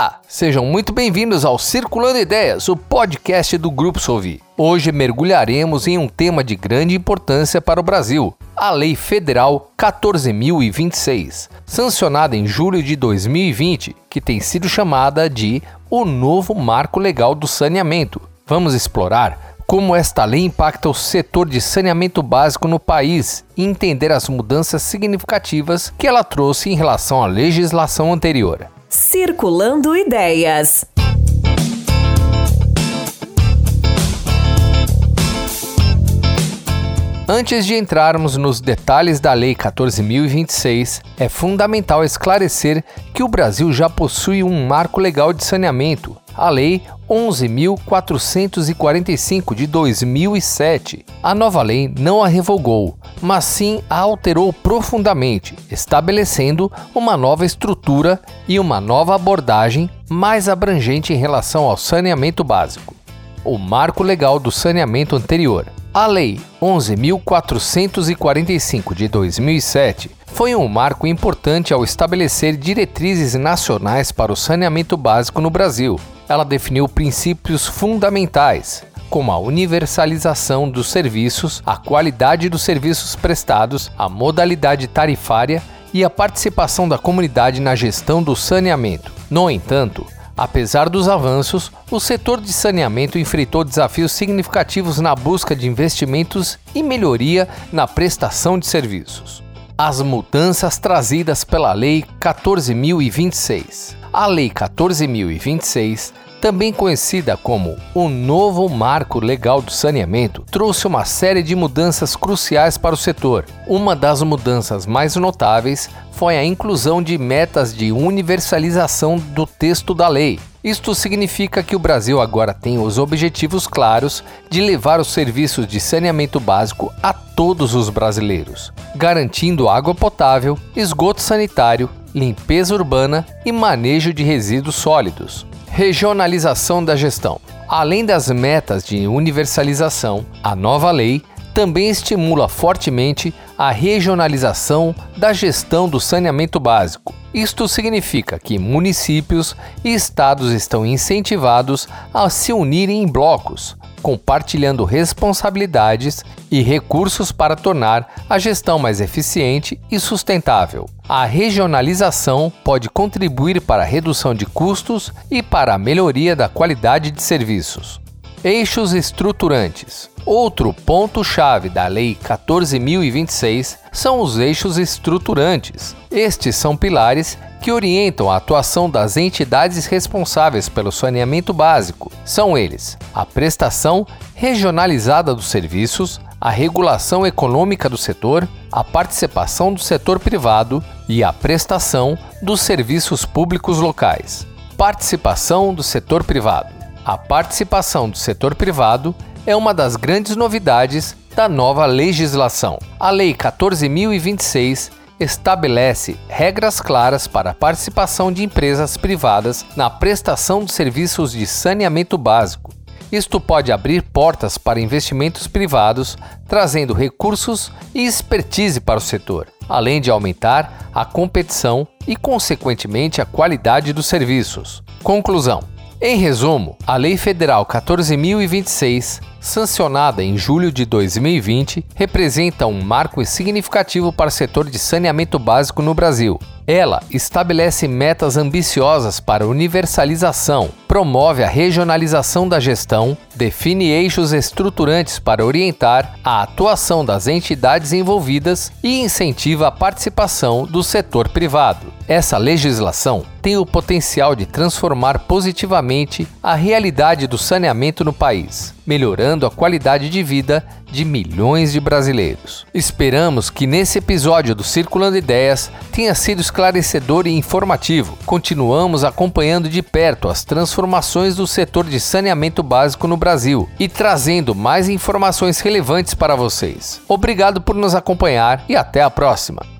Olá, sejam muito bem-vindos ao Circulando Ideias, o podcast do Grupo Sovi. Hoje mergulharemos em um tema de grande importância para o Brasil, a Lei Federal 14.026, sancionada em julho de 2020, que tem sido chamada de o novo Marco Legal do Saneamento. Vamos explorar como esta lei impacta o setor de saneamento básico no país e entender as mudanças significativas que ela trouxe em relação à legislação anterior. Circulando Ideias. Antes de entrarmos nos detalhes da Lei 14.026, é fundamental esclarecer que o Brasil já possui um marco legal de saneamento, a Lei 11.445 de 2007. A nova lei não a revogou, mas sim a alterou profundamente, estabelecendo uma nova estrutura e uma nova abordagem mais abrangente em relação ao saneamento básico. O marco legal do saneamento anterior. A Lei 11.445 de 2007 foi um marco importante ao estabelecer diretrizes nacionais para o saneamento básico no Brasil, ela definiu princípios fundamentais, como a universalização dos serviços, a qualidade dos serviços prestados, a modalidade tarifária e a participação da comunidade na gestão do saneamento. No entanto, apesar dos avanços, o setor de saneamento enfrentou desafios significativos na busca de investimentos e melhoria na prestação de serviços. As mudanças trazidas pela Lei 14.026. A Lei 14.026 também conhecida como o Novo Marco Legal do Saneamento, trouxe uma série de mudanças cruciais para o setor. Uma das mudanças mais notáveis foi a inclusão de metas de universalização do texto da lei. Isto significa que o Brasil agora tem os objetivos claros de levar os serviços de saneamento básico a todos os brasileiros, garantindo água potável, esgoto sanitário, limpeza urbana e manejo de resíduos sólidos. Regionalização da gestão. Além das metas de universalização, a nova lei também estimula fortemente a regionalização da gestão do saneamento básico. Isto significa que municípios e estados estão incentivados a se unirem em blocos, compartilhando responsabilidades e recursos para tornar a gestão mais eficiente e sustentável. A regionalização pode contribuir para a redução de custos e para a melhoria da qualidade de serviços. Eixos estruturantes. Outro ponto-chave da Lei 14.026 são os eixos estruturantes. Estes são pilares que orientam a atuação das entidades responsáveis pelo saneamento básico. São eles: a prestação regionalizada dos serviços, a regulação econômica do setor, a participação do setor privado e a prestação dos serviços públicos locais. Participação do setor privado. A participação do setor privado é uma das grandes novidades da nova legislação. A Lei 14.026 estabelece regras claras para a participação de empresas privadas na prestação de serviços de saneamento básico. Isto pode abrir portas para investimentos privados, trazendo recursos e expertise para o setor, além de aumentar a competição e, consequentemente, a qualidade dos serviços. Conclusão: em resumo, a Lei Federal 14.026, sancionada em julho de 2020, representa um marco significativo para o setor de saneamento básico no Brasil. Ela estabelece metas ambiciosas para universalização, promove a regionalização da gestão, define eixos estruturantes para orientar a atuação das entidades envolvidas e incentiva a participação do setor privado. Essa legislação tem o potencial de transformar positivamente a realidade do saneamento no país, melhorando a qualidade de vida de milhões de brasileiros. Esperamos que nesse episódio do Circulando Ideias tenha sido esclarecedor e informativo. Continuamos acompanhando de perto as transformações do setor de saneamento básico no Brasil e trazendo mais informações relevantes para vocês. Obrigado por nos acompanhar e até a próxima.